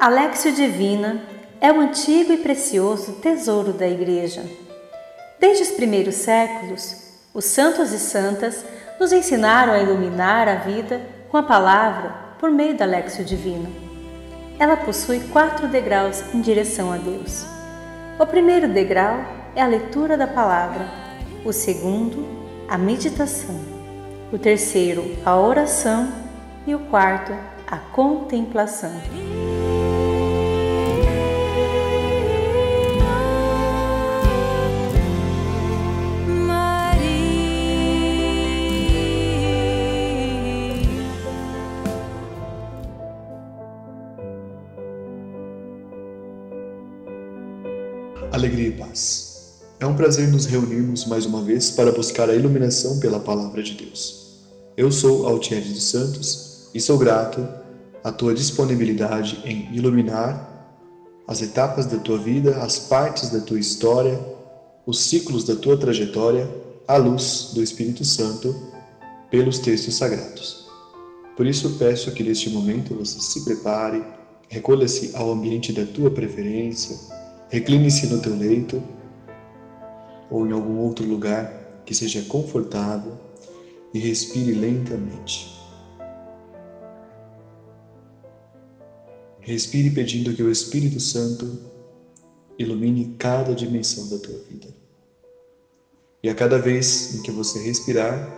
Alexio Divina é um antigo e precioso tesouro da Igreja. Desde os primeiros séculos, os santos e santas nos ensinaram a iluminar a vida com a palavra por meio da Alexio Divina. Ela possui quatro degraus em direção a Deus. O primeiro degrau é a leitura da palavra, o segundo, a meditação, o terceiro, a oração e o quarto, a contemplação. Alegria e paz. É um prazer nos reunirmos mais uma vez para buscar a iluminação pela Palavra de Deus. Eu sou Altieri dos Santos e sou grato à tua disponibilidade em iluminar as etapas da tua vida, as partes da tua história, os ciclos da tua trajetória à luz do Espírito Santo pelos textos sagrados. Por isso peço que neste momento você se prepare, recolha-se ao ambiente da tua preferência, Recline-se no teu leito ou em algum outro lugar que seja confortável e respire lentamente. Respire pedindo que o Espírito Santo ilumine cada dimensão da tua vida. E a cada vez em que você respirar,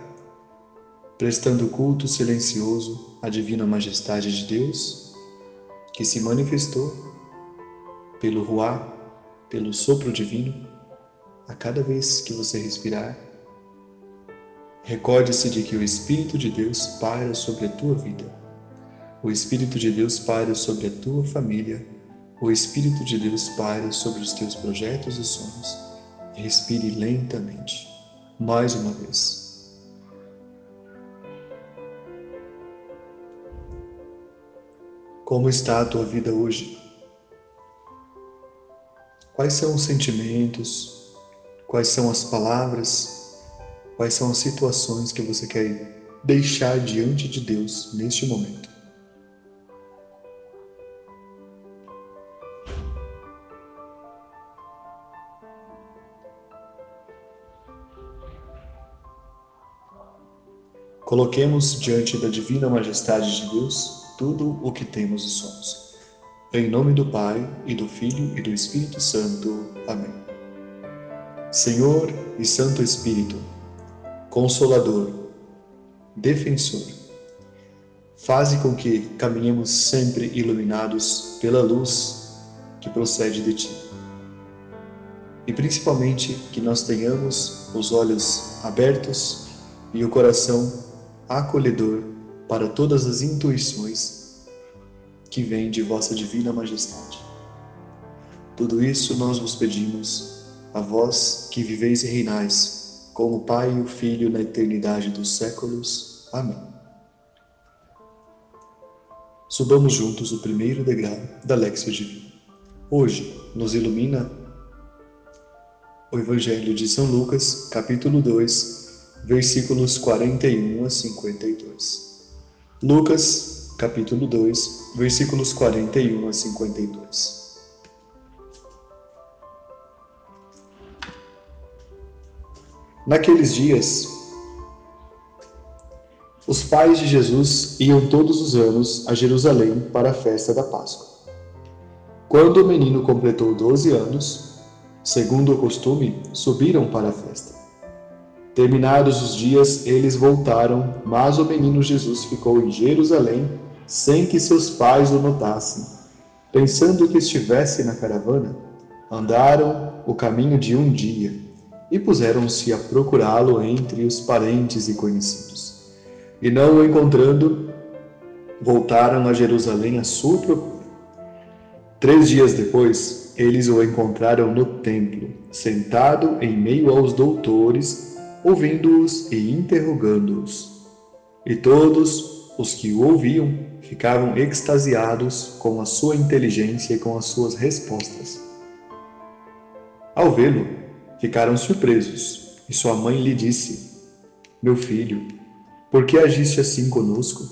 prestando culto silencioso à divina majestade de Deus, que se manifestou pelo Ruá pelo sopro divino, a cada vez que você respirar, recorde-se de que o Espírito de Deus paira sobre a tua vida. O Espírito de Deus paira sobre a tua família. O Espírito de Deus paira sobre os teus projetos e sonhos. Respire lentamente. Mais uma vez. Como está a tua vida hoje? Quais são os sentimentos? Quais são as palavras? Quais são as situações que você quer deixar diante de Deus neste momento? Coloquemos diante da divina majestade de Deus tudo o que temos e somos. Em nome do Pai, e do Filho e do Espírito Santo. Amém. Senhor e Santo Espírito, Consolador, Defensor, faze com que caminhemos sempre iluminados pela luz que procede de Ti. E principalmente que nós tenhamos os olhos abertos e o coração acolhedor para todas as intuições que vem de vossa divina majestade. Tudo isso nós vos pedimos, a vós que viveis e reinais, como o Pai e o Filho na eternidade dos séculos. Amém. Subamos juntos o primeiro degrau da Lexia Divina. Hoje nos ilumina o Evangelho de São Lucas, capítulo 2, versículos 41 a 52. Lucas capítulo 2, versículos 41 a 52. Naqueles dias, os pais de Jesus iam todos os anos a Jerusalém para a festa da Páscoa. Quando o menino completou 12 anos, segundo o costume, subiram para a festa. Terminados os dias, eles voltaram, mas o menino Jesus ficou em Jerusalém sem que seus pais o notassem. Pensando que estivesse na caravana, andaram o caminho de um dia e puseram-se a procurá-lo entre os parentes e conhecidos. E não o encontrando, voltaram a Jerusalém à sua procura. Três dias depois, eles o encontraram no templo, sentado em meio aos doutores, ouvindo-os e interrogando-os. E todos os que o ouviam ficavam extasiados com a sua inteligência e com as suas respostas. Ao vê-lo, ficaram surpresos, e sua mãe lhe disse: Meu filho, por que agiste assim conosco?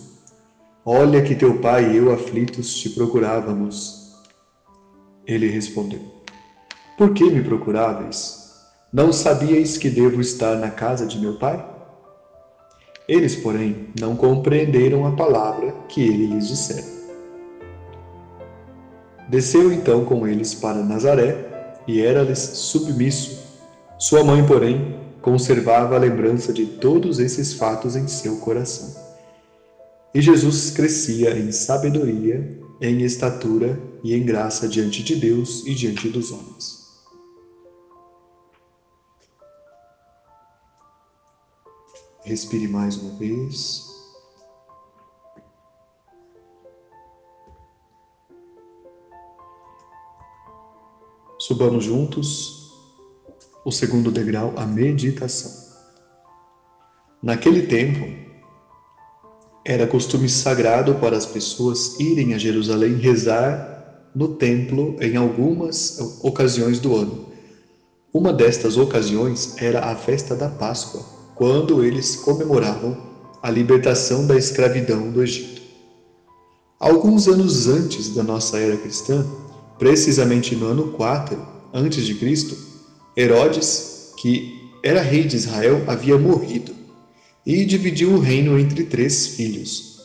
Olha que teu pai e eu aflitos te procurávamos. Ele respondeu: Por que me procuráveis? Não sabíeis que devo estar na casa de meu pai? Eles, porém, não compreenderam a palavra que ele lhes dissera. Desceu então com eles para Nazaré e era-lhes submisso. Sua mãe, porém, conservava a lembrança de todos esses fatos em seu coração. E Jesus crescia em sabedoria, em estatura e em graça diante de Deus e diante dos homens. Respire mais uma vez. Subamos juntos o segundo degrau, a meditação. Naquele tempo, era costume sagrado para as pessoas irem a Jerusalém rezar no templo em algumas ocasiões do ano. Uma destas ocasiões era a festa da Páscoa, quando eles comemoravam a libertação da escravidão do Egito. Alguns anos antes da nossa era cristã, precisamente no ano 4 antes de Cristo, Herodes, que era rei de Israel, havia morrido e dividiu o reino entre três filhos: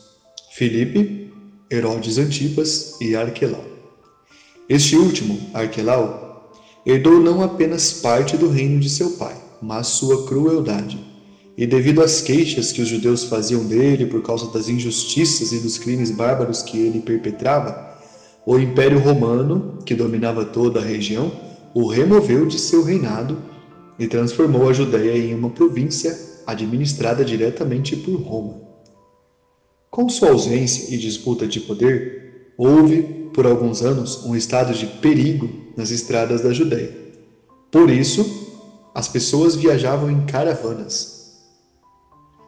Filipe, Herodes Antipas e Arquelau. Este último, Arquelau, herdou não apenas parte do reino de seu pai, mas sua crueldade e devido às queixas que os judeus faziam dele por causa das injustiças e dos crimes bárbaros que ele perpetrava, o Império Romano, que dominava toda a região, o removeu de seu reinado e transformou a Judéia em uma província administrada diretamente por Roma. Com sua ausência e disputa de poder, houve, por alguns anos, um estado de perigo nas estradas da Judéia. Por isso, as pessoas viajavam em caravanas,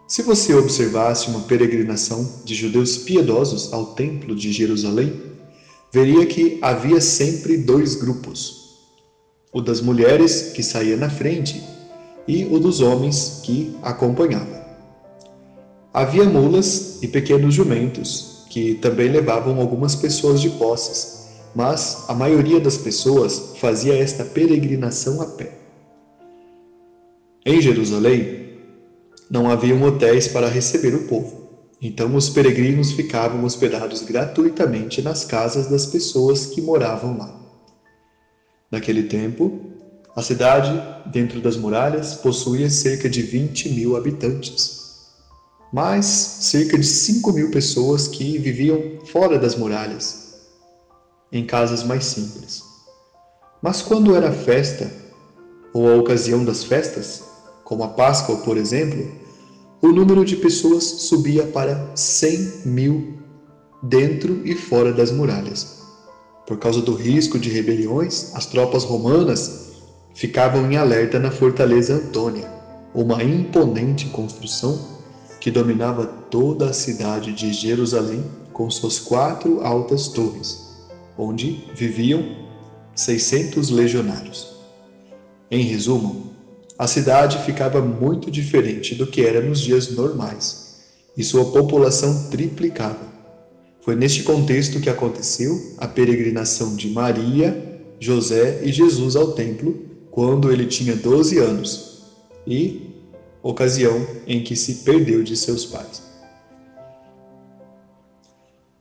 se você observasse uma peregrinação de judeus piedosos ao Templo de Jerusalém, veria que havia sempre dois grupos: o das mulheres, que saía na frente, e o dos homens, que acompanhava. Havia mulas e pequenos jumentos, que também levavam algumas pessoas de posses, mas a maioria das pessoas fazia esta peregrinação a pé. Em Jerusalém, não haviam hotéis para receber o povo. Então os peregrinos ficavam hospedados gratuitamente nas casas das pessoas que moravam lá. Naquele tempo, a cidade, dentro das muralhas, possuía cerca de 20 mil habitantes, mas cerca de 5 mil pessoas que viviam fora das muralhas, em casas mais simples. Mas quando era festa, ou a ocasião das festas, como a Páscoa, por exemplo, o número de pessoas subia para 100 mil dentro e fora das muralhas. Por causa do risco de rebeliões, as tropas romanas ficavam em alerta na fortaleza Antônia, uma imponente construção que dominava toda a cidade de Jerusalém com suas quatro altas torres, onde viviam 600 legionários. Em resumo, a cidade ficava muito diferente do que era nos dias normais, e sua população triplicava. Foi neste contexto que aconteceu a peregrinação de Maria, José e Jesus ao templo quando ele tinha 12 anos, e ocasião em que se perdeu de seus pais.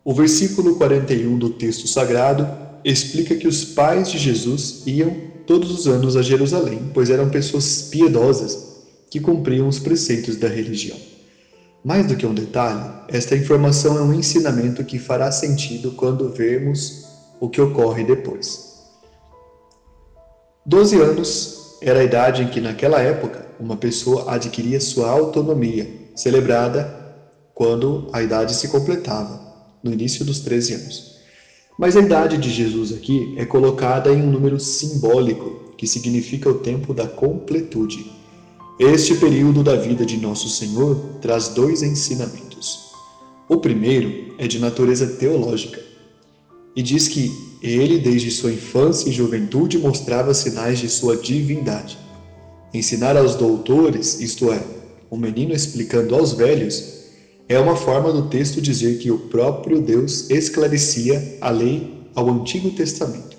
O versículo 41 do texto sagrado explica que os pais de Jesus iam todos os anos a Jerusalém, pois eram pessoas piedosas que cumpriam os preceitos da religião. Mais do que um detalhe, esta informação é um ensinamento que fará sentido quando vermos o que ocorre depois. Doze anos era a idade em que, naquela época, uma pessoa adquiria sua autonomia, celebrada quando a idade se completava, no início dos 13 anos. Mas a idade de Jesus aqui é colocada em um número simbólico, que significa o tempo da completude. Este período da vida de Nosso Senhor traz dois ensinamentos. O primeiro é de natureza teológica e diz que ele, desde sua infância e juventude, mostrava sinais de sua divindade. Ensinar aos doutores, isto é, o um menino explicando aos velhos, é uma forma do texto dizer que o próprio Deus esclarecia a lei ao Antigo Testamento.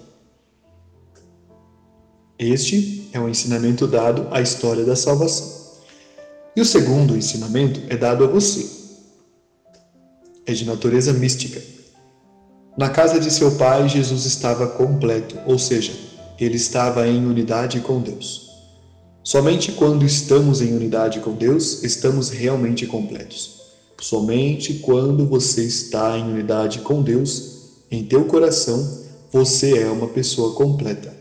Este é o ensinamento dado à história da salvação. E o segundo ensinamento é dado a você. É de natureza mística. Na casa de seu pai, Jesus estava completo, ou seja, ele estava em unidade com Deus. Somente quando estamos em unidade com Deus, estamos realmente completos. Somente quando você está em unidade com Deus, em teu coração, você é uma pessoa completa.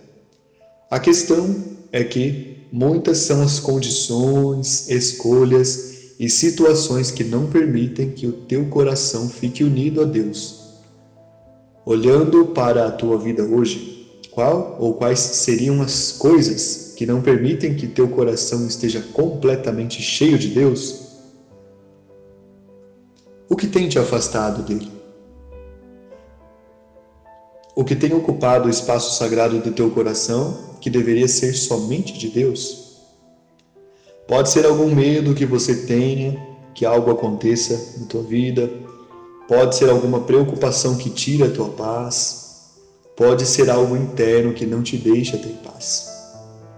A questão é que muitas são as condições, escolhas e situações que não permitem que o teu coração fique unido a Deus. Olhando para a tua vida hoje, qual ou quais seriam as coisas que não permitem que teu coração esteja completamente cheio de Deus? O que tem te afastado dele? O que tem ocupado o espaço sagrado do teu coração, que deveria ser somente de Deus? Pode ser algum medo que você tenha que algo aconteça na tua vida, pode ser alguma preocupação que tira a tua paz, pode ser algo interno que não te deixa ter paz.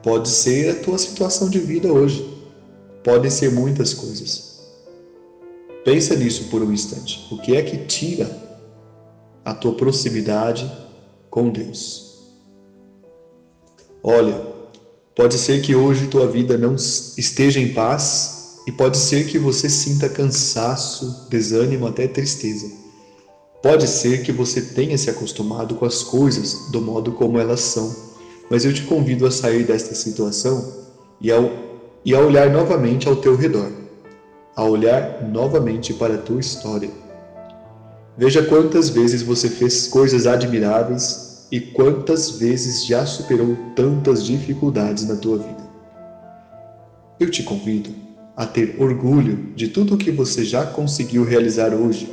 Pode ser a tua situação de vida hoje. Podem ser muitas coisas. Pensa nisso por um instante. O que é que tira a tua proximidade com Deus. Olha, pode ser que hoje tua vida não esteja em paz e pode ser que você sinta cansaço, desânimo, até tristeza. Pode ser que você tenha se acostumado com as coisas do modo como elas são, mas eu te convido a sair desta situação e, ao, e a olhar novamente ao teu redor, a olhar novamente para a tua história. Veja quantas vezes você fez coisas admiráveis e quantas vezes já superou tantas dificuldades na tua vida. Eu te convido a ter orgulho de tudo o que você já conseguiu realizar hoje.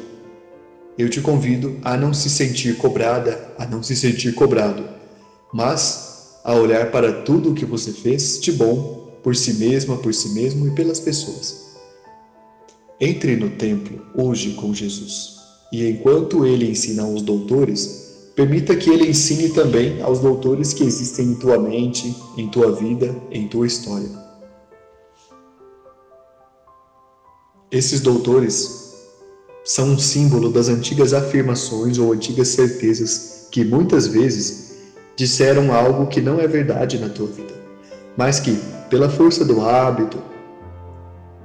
Eu te convido a não se sentir cobrada, a não se sentir cobrado, mas a olhar para tudo o que você fez de bom por si mesma, por si mesmo e pelas pessoas. Entre no templo hoje com Jesus, e enquanto ele ensina aos doutores, Permita que ele ensine também aos doutores que existem em tua mente, em tua vida, em tua história. Esses doutores são um símbolo das antigas afirmações ou antigas certezas que muitas vezes disseram algo que não é verdade na tua vida, mas que, pela força do hábito,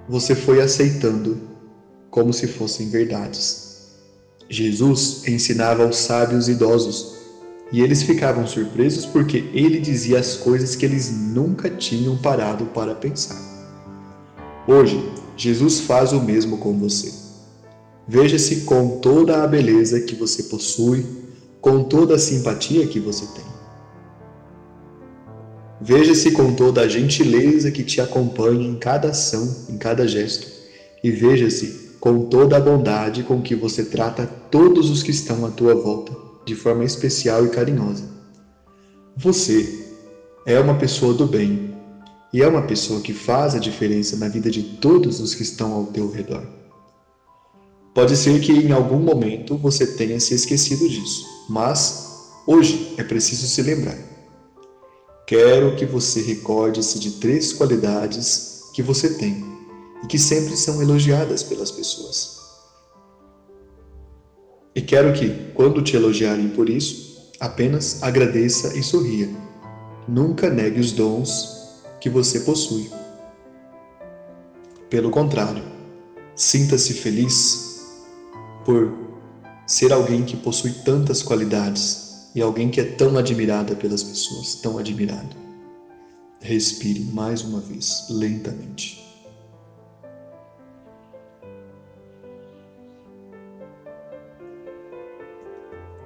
você foi aceitando como se fossem verdades. Jesus ensinava aos sábios idosos e eles ficavam surpresos porque ele dizia as coisas que eles nunca tinham parado para pensar. Hoje, Jesus faz o mesmo com você. Veja-se com toda a beleza que você possui, com toda a simpatia que você tem. Veja-se com toda a gentileza que te acompanha em cada ação, em cada gesto, e veja-se com toda a bondade com que você trata todos os que estão à tua volta, de forma especial e carinhosa. Você é uma pessoa do bem e é uma pessoa que faz a diferença na vida de todos os que estão ao teu redor. Pode ser que em algum momento você tenha se esquecido disso, mas hoje é preciso se lembrar. Quero que você recorde-se de três qualidades que você tem e que sempre são elogiadas pelas pessoas. E quero que, quando te elogiarem por isso, apenas agradeça e sorria. Nunca negue os dons que você possui. Pelo contrário, sinta-se feliz por ser alguém que possui tantas qualidades e alguém que é tão admirada pelas pessoas, tão admirado. Respire mais uma vez, lentamente.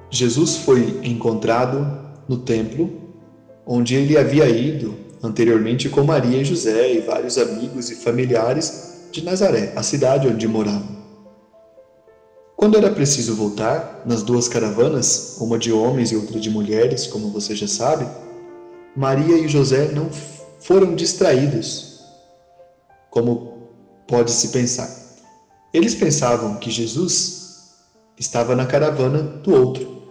Jesus foi encontrado no templo, onde ele havia ido anteriormente com Maria e José e vários amigos e familiares de Nazaré, a cidade onde moravam. Quando era preciso voltar, nas duas caravanas, uma de homens e outra de mulheres, como você já sabe, Maria e José não foram distraídos, como pode-se pensar. Eles pensavam que Jesus estava na caravana do outro,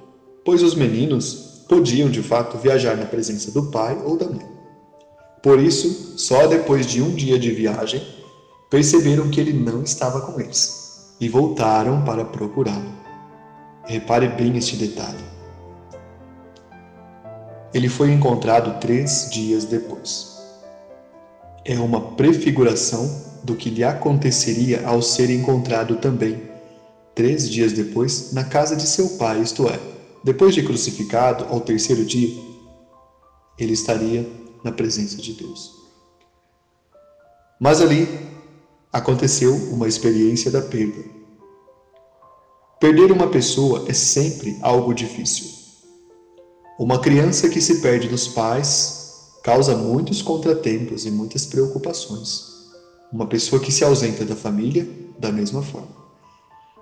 pois os meninos podiam de fato viajar na presença do pai ou da mãe. Por isso, só depois de um dia de viagem, perceberam que ele não estava com eles e voltaram para procurá-lo. Repare bem este detalhe. Ele foi encontrado três dias depois. É uma prefiguração do que lhe aconteceria ao ser encontrado também, três dias depois, na casa de seu pai, isto é, depois de crucificado, ao terceiro dia, ele estaria na presença de Deus. Mas ali aconteceu uma experiência da perda. Perder uma pessoa é sempre algo difícil. Uma criança que se perde dos pais causa muitos contratempos e muitas preocupações. Uma pessoa que se ausenta da família, da mesma forma.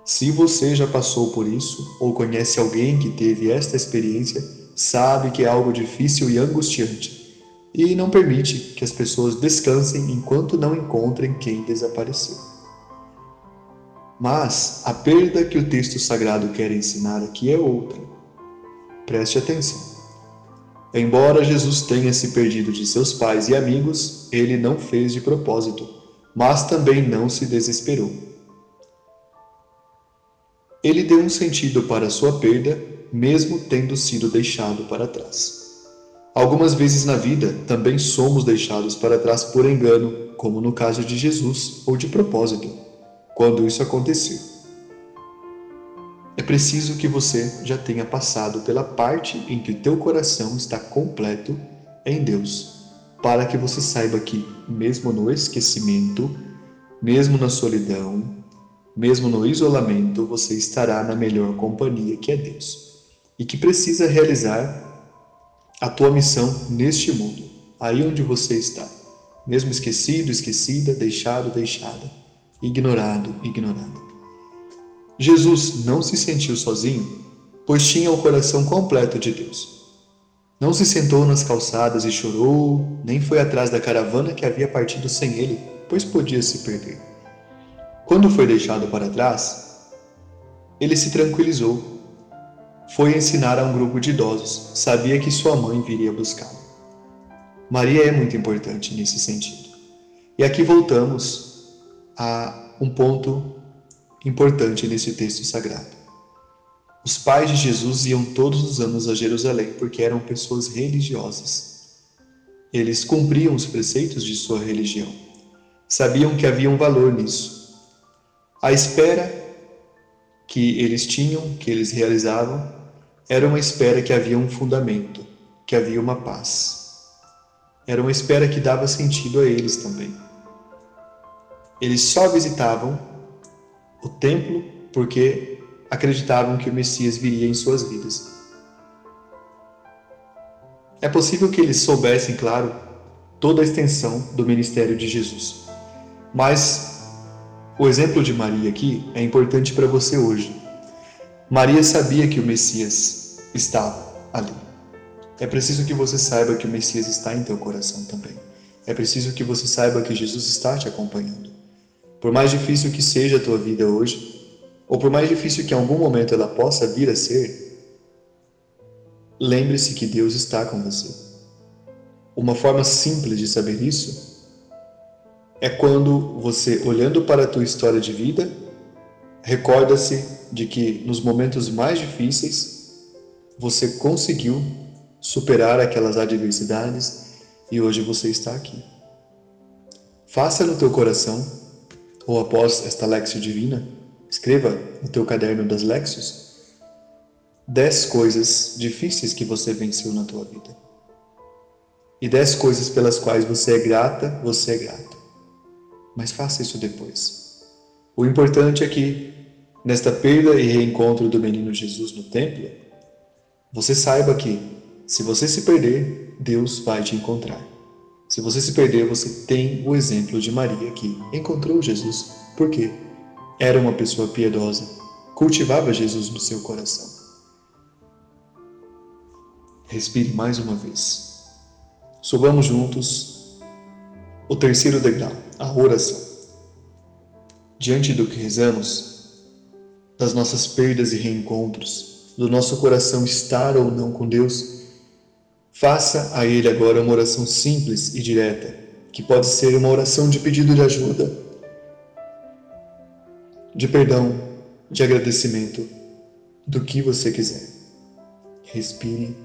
Se você já passou por isso ou conhece alguém que teve esta experiência, sabe que é algo difícil e angustiante e não permite que as pessoas descansem enquanto não encontrem quem desapareceu. Mas a perda que o texto sagrado quer ensinar aqui é outra. Preste atenção. Embora Jesus tenha se perdido de seus pais e amigos, ele não fez de propósito, mas também não se desesperou ele deu um sentido para sua perda, mesmo tendo sido deixado para trás. Algumas vezes na vida também somos deixados para trás por engano, como no caso de Jesus, ou de propósito, quando isso acontecer. É preciso que você já tenha passado pela parte em que o teu coração está completo em Deus, para que você saiba que, mesmo no esquecimento, mesmo na solidão, mesmo no isolamento, você estará na melhor companhia que é Deus e que precisa realizar a tua missão neste mundo, aí onde você está, mesmo esquecido, esquecida, deixado, deixada, ignorado, ignorada. Jesus não se sentiu sozinho, pois tinha o coração completo de Deus. Não se sentou nas calçadas e chorou, nem foi atrás da caravana que havia partido sem ele, pois podia se perder. Quando foi deixado para trás, ele se tranquilizou. Foi ensinar a um grupo de idosos, sabia que sua mãe viria buscá-lo. Maria é muito importante nesse sentido. E aqui voltamos a um ponto importante nesse texto sagrado. Os pais de Jesus iam todos os anos a Jerusalém porque eram pessoas religiosas. Eles cumpriam os preceitos de sua religião. Sabiam que havia um valor nisso a espera que eles tinham, que eles realizavam, era uma espera que havia um fundamento, que havia uma paz. Era uma espera que dava sentido a eles também. Eles só visitavam o templo porque acreditavam que o Messias viria em suas vidas. É possível que eles soubessem, claro, toda a extensão do ministério de Jesus, mas o exemplo de Maria aqui é importante para você hoje. Maria sabia que o Messias estava ali. É preciso que você saiba que o Messias está em teu coração também. É preciso que você saiba que Jesus está te acompanhando. Por mais difícil que seja a tua vida hoje, ou por mais difícil que em algum momento ela possa vir a ser, lembre-se que Deus está com você. Uma forma simples de saber isso é quando você, olhando para a tua história de vida, recorda-se de que nos momentos mais difíceis você conseguiu superar aquelas adversidades e hoje você está aqui. Faça no teu coração, ou após esta Lexio Divina, escreva no teu caderno das Lexios, dez coisas difíceis que você venceu na tua vida. E dez coisas pelas quais você é grata, você é grato mas faça isso depois. O importante é que, nesta perda e reencontro do menino Jesus no templo, você saiba que, se você se perder, Deus vai te encontrar. Se você se perder, você tem o exemplo de Maria que encontrou Jesus, porque era uma pessoa piedosa, cultivava Jesus no seu coração. Respire mais uma vez. Subamos juntos o terceiro degrau a oração. Diante do que rezamos, das nossas perdas e reencontros, do nosso coração estar ou não com Deus, Faça a Ele agora uma oração simples e direta, que pode ser uma oração de pedido de ajuda, de perdão, de agradecimento, do que você quiser. Respire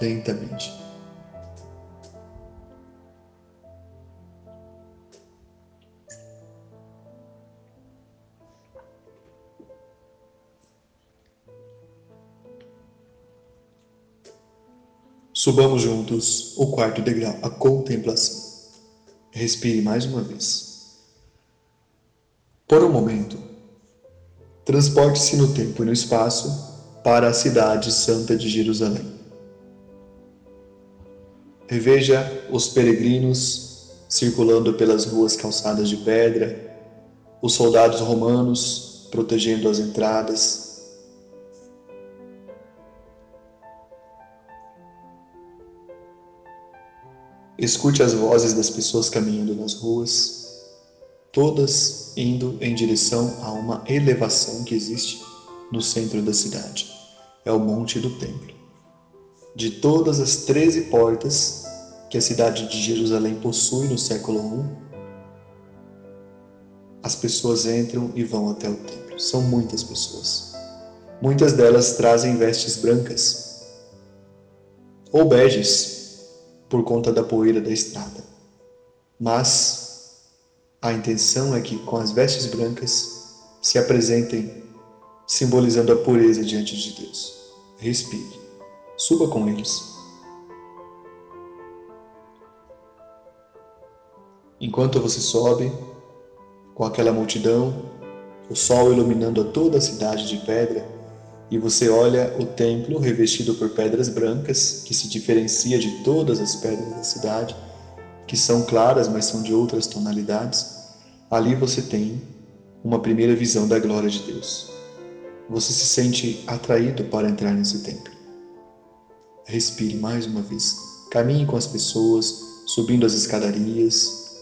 lentamente. Subamos juntos o quarto degrau, a contemplação. Respire mais uma vez. Por um momento, transporte-se no tempo e no espaço para a cidade santa de Jerusalém. Reveja os peregrinos circulando pelas ruas calçadas de pedra, os soldados romanos protegendo as entradas, Escute as vozes das pessoas caminhando nas ruas, todas indo em direção a uma elevação que existe no centro da cidade. É o Monte do Templo. De todas as 13 portas que a cidade de Jerusalém possui no século I, as pessoas entram e vão até o templo. São muitas pessoas. Muitas delas trazem vestes brancas ou beges, por conta da poeira da estrada. Mas a intenção é que, com as vestes brancas, se apresentem simbolizando a pureza diante de Deus. Respire. Suba com eles. Enquanto você sobe, com aquela multidão, o sol iluminando a toda a cidade de pedra, e você olha o templo revestido por pedras brancas, que se diferencia de todas as pedras da cidade, que são claras, mas são de outras tonalidades. Ali você tem uma primeira visão da glória de Deus. Você se sente atraído para entrar nesse templo. Respire mais uma vez. Caminhe com as pessoas, subindo as escadarias,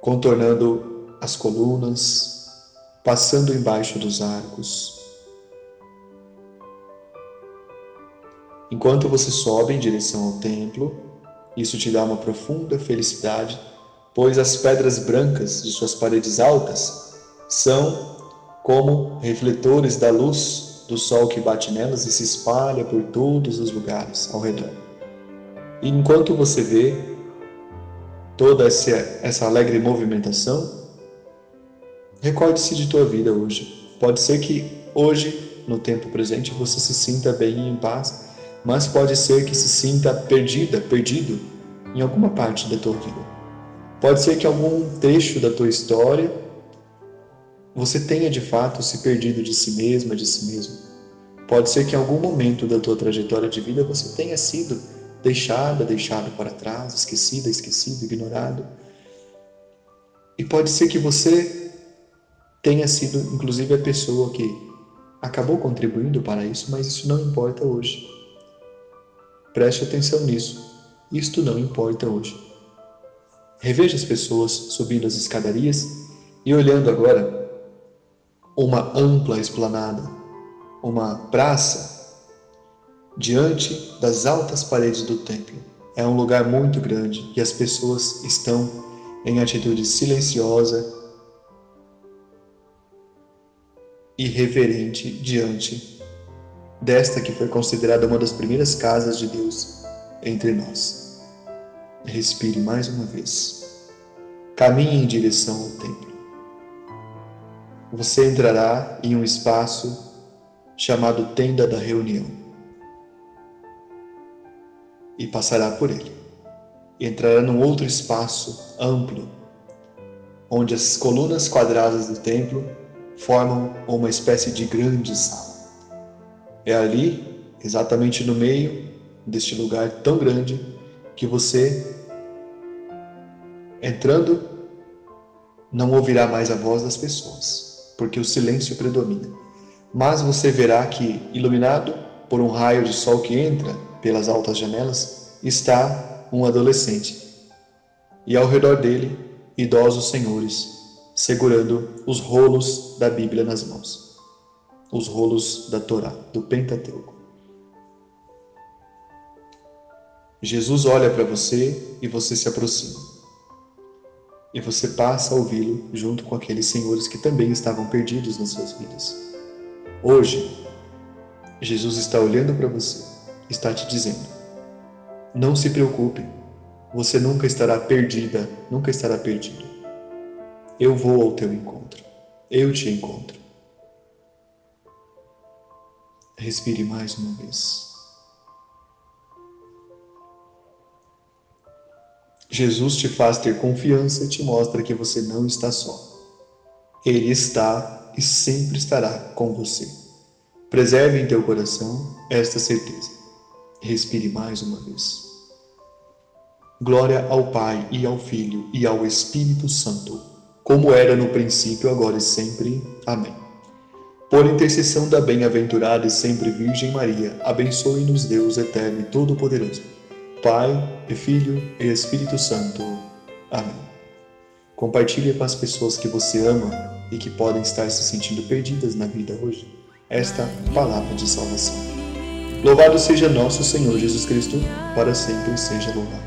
contornando as colunas, passando embaixo dos arcos. Enquanto você sobe em direção ao templo, isso te dá uma profunda felicidade, pois as pedras brancas de suas paredes altas são como refletores da luz do sol que bate nelas e se espalha por todos os lugares ao redor. E enquanto você vê toda essa, alegre movimentação, Recorde-se de tua vida hoje. Pode ser que hoje, no tempo presente, você se sinta bem e em paz, mas pode ser que se sinta perdida, perdido em alguma parte da tua vida. Pode ser que algum trecho da tua história você tenha de fato se perdido de si mesma, de si mesmo. Pode ser que em algum momento da tua trajetória de vida você tenha sido deixada, deixado para trás, esquecida, esquecido, ignorado. E pode ser que você tenha sido inclusive a pessoa que acabou contribuindo para isso, mas isso não importa hoje. Preste atenção nisso. Isto não importa hoje. Reveja as pessoas subindo as escadarias e olhando agora uma ampla esplanada, uma praça diante das altas paredes do templo. É um lugar muito grande e as pessoas estão em atitude silenciosa e reverente diante desta que foi considerada uma das primeiras casas de Deus entre nós. Respire mais uma vez. Caminhe em direção ao templo. Você entrará em um espaço chamado Tenda da Reunião e passará por ele. Entrará num outro espaço amplo, onde as colunas quadradas do templo formam uma espécie de grande sala. É ali, exatamente no meio deste lugar tão grande, que você, entrando, não ouvirá mais a voz das pessoas, porque o silêncio predomina. Mas você verá que, iluminado por um raio de sol que entra pelas altas janelas, está um adolescente. E ao redor dele, idosos senhores segurando os rolos da Bíblia nas mãos, os rolos da Torá, do Pentateuco. Jesus olha para você e você se aproxima. E você passa a ouvi-lo junto com aqueles senhores que também estavam perdidos nas suas vidas. Hoje, Jesus está olhando para você, está te dizendo: não se preocupe, você nunca estará perdida, nunca estará perdido eu vou ao teu encontro, eu te encontro. Respire mais uma vez. Jesus te faz ter confiança e te mostra que você não está só. Ele está e sempre estará com você. Preserve em teu coração esta certeza. Respire mais uma vez. Glória ao Pai e ao Filho e ao Espírito Santo, como era no princípio, agora e sempre. Amém. Por intercessão da bem-aventurada e sempre Virgem Maria, abençoe-nos Deus eterno e todo-poderoso, Pai e Filho e Espírito Santo. Amém. Compartilhe com as pessoas que você ama e que podem estar se sentindo perdidas na vida hoje esta palavra de salvação. Louvado seja nosso Senhor Jesus Cristo, para sempre seja louvado.